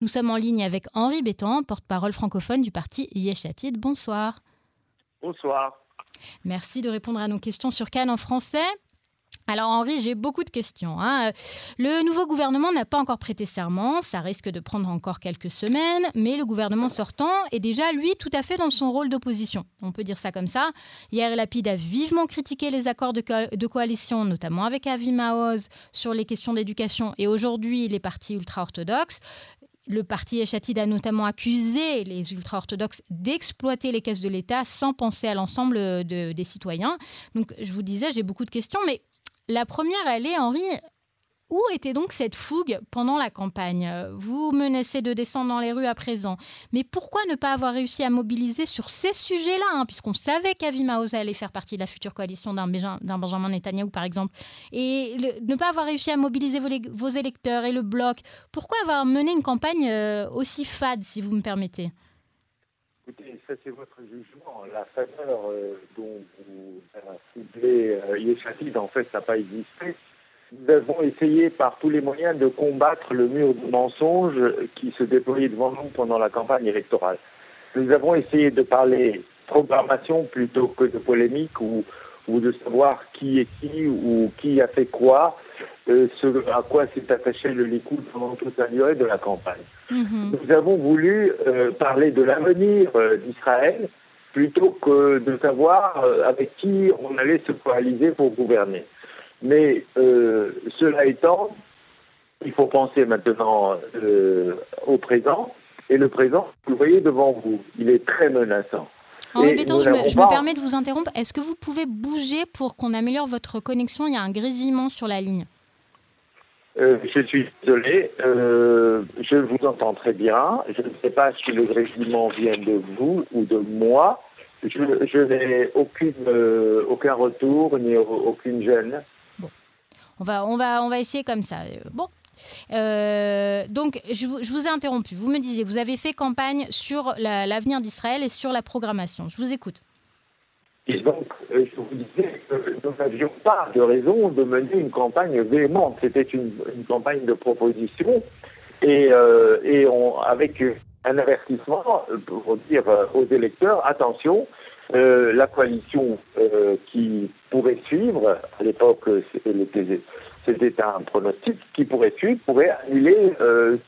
Nous sommes en ligne avec Henri Béton, porte-parole francophone du parti Yeshatid. Bonsoir. Bonsoir. Merci de répondre à nos questions sur Cannes en français. Alors Henri, j'ai beaucoup de questions. Hein. Le nouveau gouvernement n'a pas encore prêté serment, ça risque de prendre encore quelques semaines, mais le gouvernement sortant est déjà, lui, tout à fait dans son rôle d'opposition. On peut dire ça comme ça. Hier, Lapide a vivement critiqué les accords de, coalition, notamment avec Avi Maoz, sur les questions d'éducation, et aujourd'hui, les partis ultra-orthodoxes. Le parti Echatid a notamment accusé les ultra-orthodoxes d'exploiter les caisses de l'État sans penser à l'ensemble des citoyens. Donc, je vous disais, j'ai beaucoup de questions, mais la première, elle est, Henri, où était donc cette fougue pendant la campagne? Vous menacez de descendre dans les rues à présent, mais pourquoi ne pas avoir réussi à mobiliser sur ces sujets-là hein, Puisqu'on savait qu'Avi Maoz allait faire partie de la future coalition d'un Benjamin Netanyahu, par exemple, et ne pas avoir réussi à mobiliser vos, électeurs et le bloc. Pourquoi avoir mené une campagne euh, aussi fade, si vous me permettez? Écoutez, ça c'est votre jugement. La faveur euh, dont vous ciblez euh, en fait, ça n'a pas existé. Nous avons essayé par tous les moyens de combattre le mur de mensonges qui se déployait devant nous pendant la campagne électorale. Nous avons essayé de parler programmation plutôt que de polémique ou, ou de savoir qui est qui ou qui a fait quoi, euh, ce à quoi s'est attaché le Likoud pendant toute la durée de la campagne. Mhm. Nous avons voulu euh, parler de l'avenir euh, d'Israël plutôt que de savoir avec qui on allait se coaliser pour gouverner. Mais cela étant, il faut penser maintenant au présent. Et le présent, vous le voyez devant vous, il est très menaçant. Henri Béton, je, me, je me permets de vous interrompre. Est-ce que vous pouvez bouger pour qu'on améliore votre connexion? Il y a un grésillement sur la ligne. Euh, je suis désolé, euh, je vous entends très bien. Je ne sais pas si le régiment vient de vous ou de moi. Je, n'ai aucune, euh, aucun retour ni aucune gêne. On va, on va, on va essayer comme ça. Bon. donc, je, vous ai interrompu. Vous me disiez, vous avez fait campagne sur l'avenir d'Israël et sur la programmation. Je vous écoute. Et donc, je vous disais que nous n'avions pas de raison de mener une campagne véhémente. C'était une, campagne de proposition et, euh, avec un avertissement pour dire aux électeurs, attention, euh, la coalition euh, qui pourrait suivre, à l'époque c'était un pronostic, qui pourrait suivre, pourrait annuler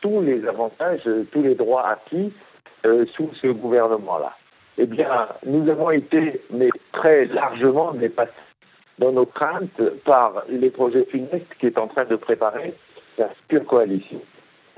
tous les avantages, tous les droits acquis sous ce gouvernement-là eh bien, nous avons été, mais très largement dépassés dans nos craintes par les projets funestes qui est en train de préparer la pure coalition.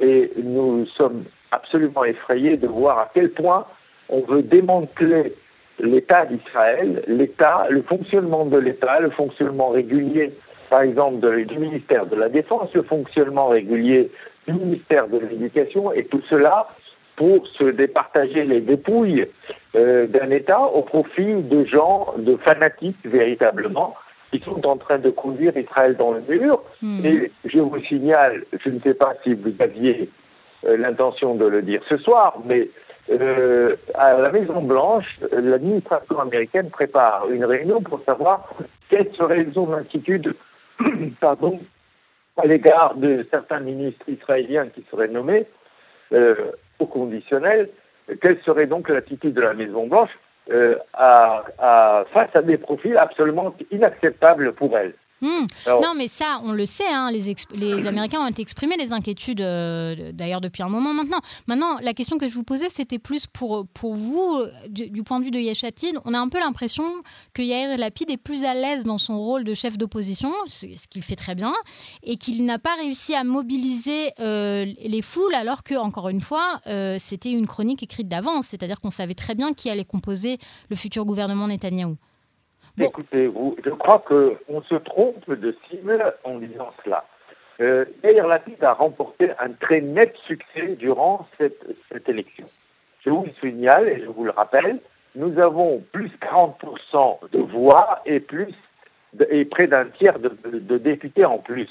Et nous sommes absolument effrayés de voir à quel point on veut démanteler l'État d'Israël, l'État, le fonctionnement de l'État, le fonctionnement régulier, par exemple, du ministère de la Défense, le fonctionnement régulier du ministère de l'Éducation, et tout cela pour se départager les dépouilles euh, d'un État au profit de gens, de fanatiques véritablement, qui sont en train de conduire Israël dans le mur. Hmm. Et je vous signale, je ne sais pas si vous aviez euh, l'intention de le dire ce soir, mais euh, à la Maison Blanche, l'administration américaine prépare une réunion pour savoir quelle serait son attitude pardon, à l'égard de certains ministres israéliens qui seraient nommés au conditionnel. Quelle serait donc l'attitude de la Maison-Blanche euh, face à des profils absolument inacceptables pour elle? Hmm. non, mais ça, on le sait, hein, les, les, Américains ont exprimé des inquiétudes, euh, d'ailleurs, depuis un moment maintenant. Maintenant, la question que je vous posais, c'était plus pour, pour vous, du, point de vue de Yeshatid. On a un peu l'impression que Yair Lapid est plus à l'aise dans son rôle de chef d'opposition, ce, qu'il fait très bien, et qu'il n'a pas réussi à mobiliser euh, les foules, alors que, encore une fois, euh, c'était une chronique écrite d'avance, c'est-à-dire qu'on savait très bien qui allait composer le futur gouvernement Netanyahou. Écoutez, vous, je crois qu'on se trompe de cible en disant cela. Euh, Yair Lapid a remporté un très net succès durant cette, cette élection. Je vous le signale et je vous le rappelle, nous avons plus 40% de voix et plus et près d'un tiers de, députés en plus.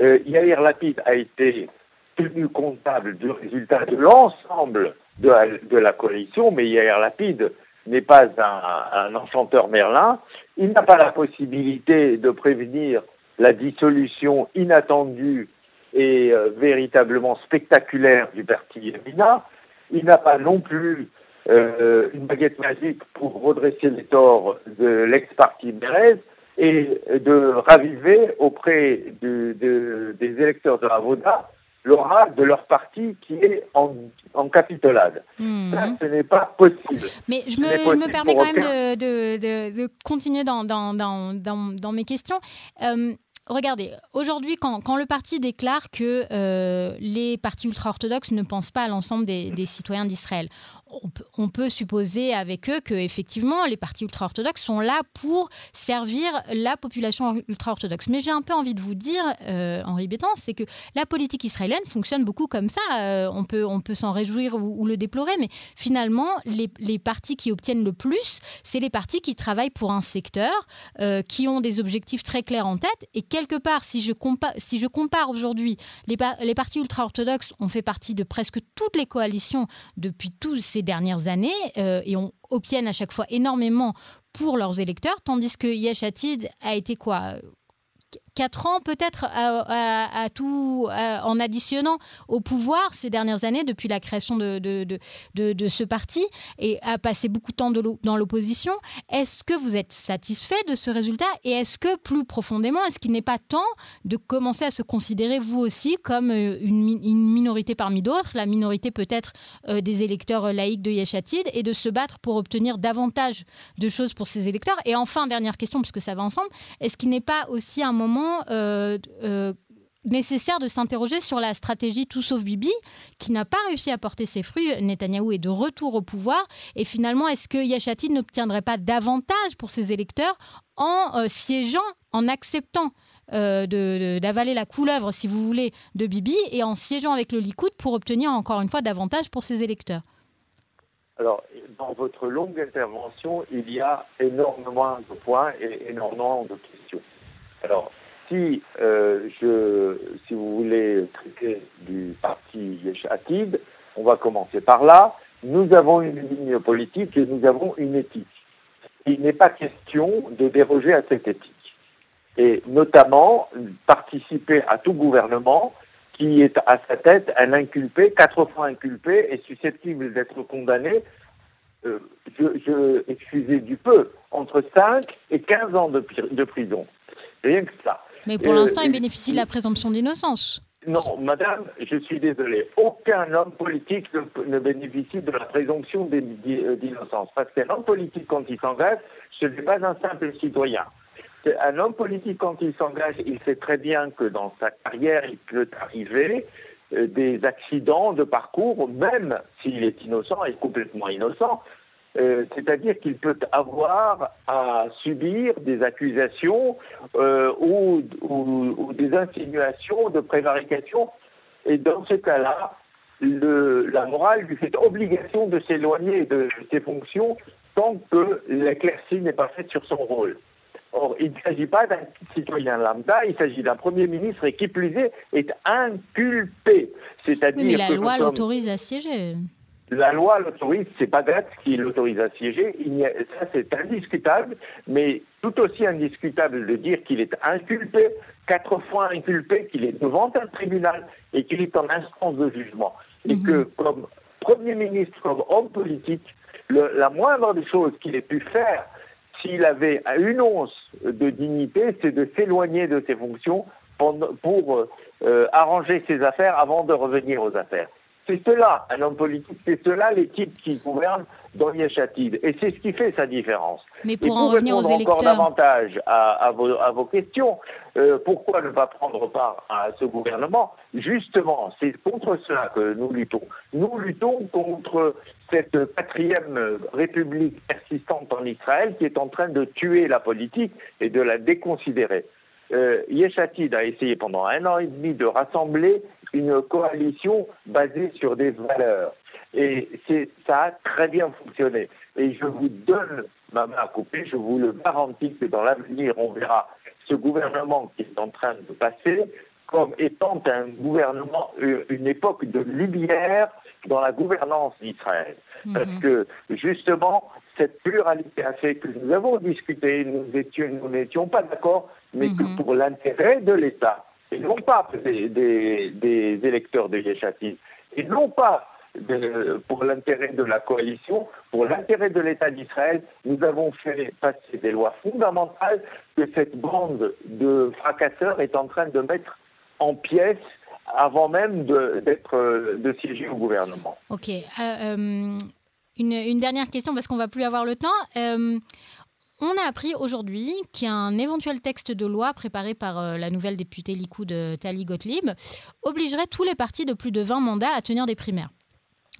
Euh, Yair Lapid a été tenu comptable du résultat de l'ensemble de, de, la coalition, mais Yair Lapid n'est pas un, enchanteur Merlin. Il n'a pas la possibilité de prévenir la dissolution inattendue et euh, véritablement spectaculaire du parti Yamina. Il n'a pas non plus euh, une baguette magique pour redresser les torts de l'ex-parti Mérez et de raviver auprès des électeurs de la VODA l'aura de leur parti qui est en, capitolade. Hmm. Ça, ce n'est pas possible. Mais je me, permets quand même de, continuer dans, dans, mes questions. Euh, regardez, aujourd'hui, quand, le parti déclare que euh, les partis ultra-orthodoxes ne pensent pas à l'ensemble des, citoyens d'Israël, on peut, supposer avec eux que effectivement les partis ultra-orthodoxes sont là pour servir la population ultra-orthodoxe. Mais j'ai un peu envie de vous dire, euh, Henri Bétan, c'est que la politique israélienne fonctionne beaucoup comme ça. Euh, on peut, s'en réjouir ou, le déplorer, mais finalement, les, partis qui obtiennent le plus, c'est les partis qui travaillent pour un secteur, qui ont des objectifs très clairs en tête. Et quelque part, si je, compare, aujourd'hui, les, partis ultra-orthodoxes ont fait partie de presque toutes les coalitions depuis tous ces dernières années euh, et on obtiennent à chaque fois énormément pour leurs électeurs, tandis que Yesh a été quoi 4 ans peut-être à, tout en additionnant au pouvoir ces dernières années depuis la création de, ce parti et a passé beaucoup de temps dans l'opposition. Est-ce que vous êtes satisfait de ce résultat? Et est-ce que plus profondément, est-ce qu'il n'est pas temps de commencer à se considérer vous aussi comme euh, une, minorité parmi d'autres, la minorité peut-être euh, des électeurs laïcs de Yeshatid et de se battre pour obtenir davantage de choses pour ces électeurs? Et enfin, dernière question, puisque ça va ensemble, est-ce qu'il n'est pas aussi un moment euh, euh, nécessaire de s'interroger sur la stratégie tout sauf Bibi, qui n'a pas réussi à porter ses fruits. Netanyahou est de retour au pouvoir. Et finalement, est-ce que Yachati n'obtiendrait pas davantage pour ses électeurs en euh, siégeant, en acceptant d'avaler la couleuvre, si vous voulez, de Bibi et en siégeant avec le Likoud pour obtenir encore une fois davantage pour ses électeurs? Alors, dans votre longue intervention, il y a énormément de points et énormément de questions. Alors, si euh, je, si vous voulez traiter du parti Yesh on va commencer par là. Nous avons une ligne politique et nous avons une éthique. Il n'est pas question de déroger à cette éthique. Et notamment, participer à tout gouvernement qui est à sa tête un inculpé, quatre fois inculpé et susceptible d'être condamné, euh, je, excusez du peu, entre 5 et 15 ans de, de prison. Rien que ça. Mais pour l'instant, il euh, bénéficie de la présomption d'innocence. Non, madame, je suis désolé. Aucun homme politique ne, bénéficie de la présomption euh, d'innocence. Parce qu'un homme politique, quand il s'engage, ce n'est pas un simple citoyen. Un homme politique, quand il s'engage, il sait très bien que dans sa carrière, il peut arriver euh, des accidents de parcours, même s'il est innocent et complètement innocent, euh, c'est-à-dire qu'il peut avoir à subir des accusations euh, ou, des insinuations de prévarication. Et dans ce cas-là, la morale lui fait obligation de s'éloigner de ses fonctions tant que l'éclaircie n'est pas faite sur son rôle. Or, il ne s'agit pas d'un citoyen lambda, il s'agit d'un Premier ministre et qui plus est, est inculpé. C'est-à-dire mais la loi l'autorise à siéger. La loi l'autorise, c'est pas Gratz qui l'autorise à siéger, ça c'est indiscutable, mais tout aussi indiscutable de dire qu'il est inculpé, quatre fois inculpé, qu'il est devant un tribunal et qu'il est en instance de jugement. Et mhm. que comme Premier ministre, comme homme politique, la moindre des choses qu'il ait pu faire, s'il avait une once de dignité, c'est de s'éloigner de ses fonctions pour, euh, arranger ses affaires avant de revenir aux affaires. C'est cela, un homme politique, c'est cela l'équipe qui gouverne dans Yeshatid. Et c'est ce qui fait sa différence. Mais pour, en revenir aux électeurs. encore davantage à, vos, questions, euh, pourquoi ne pas prendre part à ce gouvernement? Justement, c'est contre cela que nous luttons. Nous luttons contre cette quatrième république persistante en Israël qui est en train de tuer la politique et de la déconsidérer. Euh, Yeshatid a essayé pendant un an et demi de rassembler une coalition basée sur des valeurs. Et ça a très bien fonctionné. Et je vous donne ma main à couper, je vous le garantis que dans l'avenir, on verra ce gouvernement qui est en train de passer comme étant un gouvernement, euh, une époque de lumière dans la gouvernance d'Israël. Mhm. Parce que justement, cette pluralité a fait que nous avons discuté, nous n'étions pas d'accord, mais que mhm. pour l'intérêt de l'État, et non pas des, électeurs de Yeshatid, et non pas pour l'intérêt de la coalition, pour l'intérêt de l'État d'Israël, nous avons fait passer des lois fondamentales que cette bande de fracasseurs est en train de mettre en pièces avant même d'être de, siéger au gouvernement. Ok. Euh, euh, une, dernière question parce qu'on va plus avoir le temps. Euh, on a appris aujourd'hui qu'il y a un éventuel texte de loi préparé par la nouvelle députée Likoud Tali Gottlieb obligerait tous les partis de plus de 20 mandats à tenir des primaires.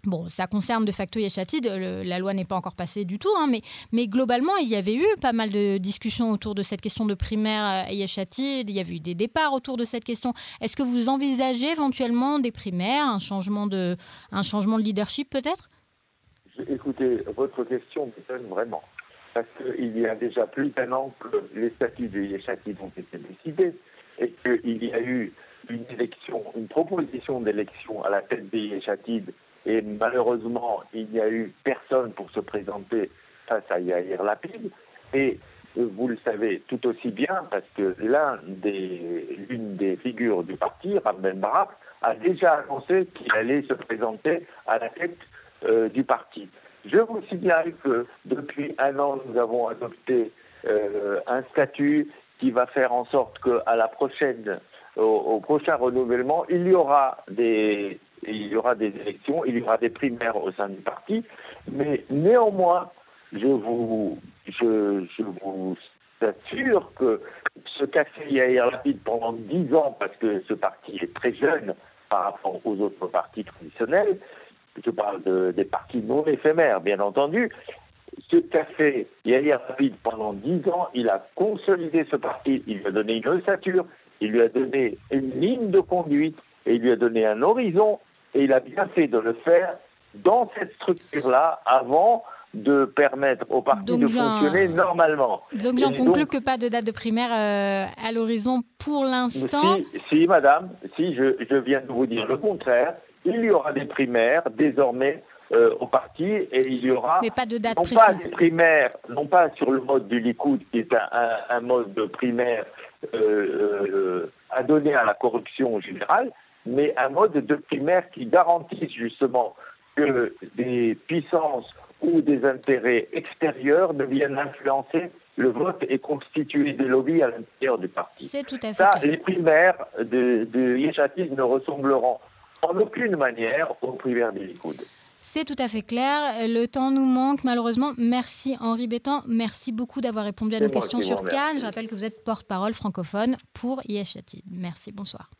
Bon, ça concerne de facto Yeshatid, la loi n'est pas encore passée du tout, hein, mais, globalement, il y avait eu pas mal de discussions autour de cette question de primaire à Yeshatid, il y avait eu des départs autour de cette question. Est-ce que vous envisagez éventuellement des primaires, un changement de, leadership peut-être? Écoutez, votre question vraiment, parce qu'il y a déjà plus d'un an que les statuts de Yeshatid ont été décidés et qu'il y a eu une élection, une proposition d'élection à la tête des Yeshatid et malheureusement, il n'y a eu personne pour se présenter face à Yair Lapid. Et vous le savez tout aussi bien, parce que l'une des figures du parti, Rabben Barak, a déjà annoncé qu'il allait se présenter à la tête euh, du parti. Je vous signale que depuis un an, nous avons adopté euh, un statut qui va faire en sorte qu'à la prochaine, au, prochain renouvellement, il y aura des, il y aura des élections, il y aura des primaires au sein du parti, mais néanmoins, je vous, je, vous assure que ce qu'a fait Yair Lapid pendant dix ans, parce que ce parti est très jeune par rapport aux autres partis traditionnels, je parle des partis non éphémères, bien entendu, ce qu'a fait Yair Lapid pendant dix ans, il a consolidé ce parti, il lui a donné une ossature, il lui a donné une ligne de conduite et il lui a donné un horizon et il a bien fait de le faire dans cette structure-là avant de permettre au parti de fonctionner normalement. Donc j'en conclus que pas de date de primaire euh, à l'horizon pour l'instant. Si, madame, si je, viens de vous dire le contraire, il y aura des primaires désormais euh, au parti et il y aura Mais pas de date non pas des primaires, non pas sur le mode du Likoud qui est un, mode de primaire euh, à donner à la corruption générale, mais un mode de primaire qui garantisse justement que des puissances ou des intérêts extérieurs ne viennent influencer le vote et constituer des lobbies à l'intérieur du parti. C'est tout à fait Ça, les primaires de, de ne ressembleront en aucune manière aux primaires des Likoud. C'est tout à fait clair. Le temps nous manque malheureusement. Merci Henri Bétan. Merci beaucoup d'avoir répondu à nos questions sur Cannes. Je rappelle que vous êtes porte-parole francophone pour Yeshatid. Merci, bonsoir.